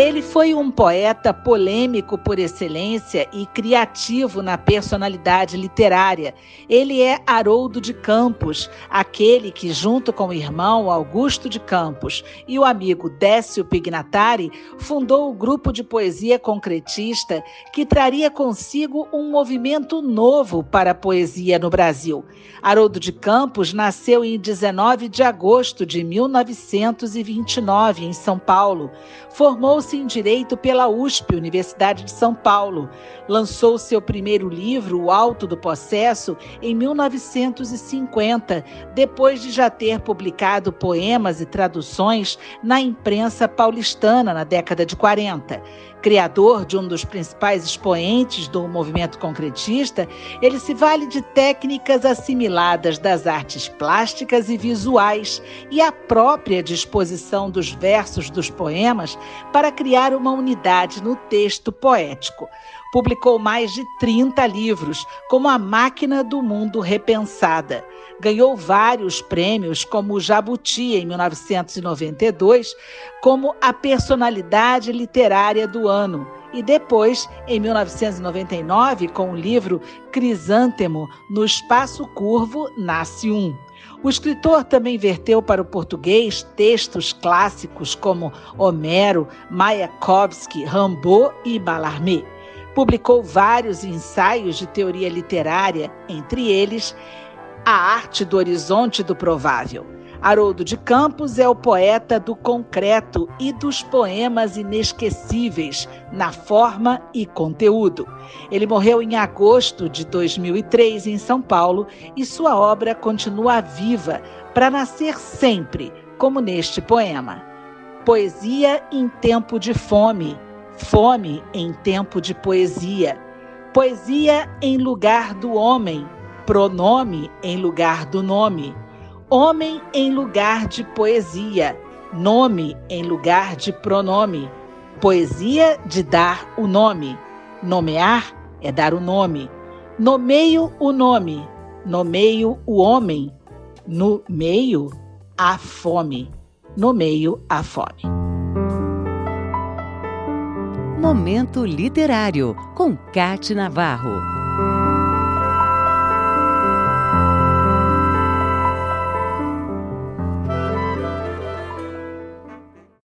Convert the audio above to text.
Ele foi um poeta polêmico por excelência e criativo na personalidade literária. Ele é Haroldo de Campos, aquele que, junto com o irmão Augusto de Campos e o amigo Décio Pignatari, fundou o grupo de poesia concretista que traria consigo um movimento novo para a poesia no Brasil. Haroldo de Campos nasceu em 19 de agosto de 1929, em São Paulo. Formou-se em Direito pela USP, Universidade de São Paulo. Lançou seu primeiro livro, O Alto do Processo, em 1950, depois de já ter publicado poemas e traduções na imprensa paulistana na década de 40 criador de um dos principais expoentes do movimento concretista, ele se vale de técnicas assimiladas das artes plásticas e visuais e a própria disposição dos versos dos poemas para criar uma unidade no texto poético. Publicou mais de 30 livros, como A Máquina do Mundo Repensada. Ganhou vários prêmios, como o Jabuti, em 1992, como a personalidade literária do ano. E depois, em 1999, com o livro Crisântemo, no Espaço Curvo, nasce um. O escritor também verteu para o português textos clássicos como Homero, Mayakovsky, Rimbaud e Mallarmé. Publicou vários ensaios de teoria literária, entre eles A Arte do Horizonte do Provável. Haroldo de Campos é o poeta do concreto e dos poemas inesquecíveis na forma e conteúdo. Ele morreu em agosto de 2003 em São Paulo e sua obra continua viva para nascer sempre, como neste poema. Poesia em tempo de fome Fome em tempo de poesia. Poesia em lugar do homem. Pronome em lugar do nome. Homem em lugar de poesia. Nome em lugar de pronome. Poesia de dar o nome. Nomear é dar o nome. Nomeio o nome. Nomeio o homem. No meio, a fome. No meio, a fome. Momento Literário, com Cate Navarro.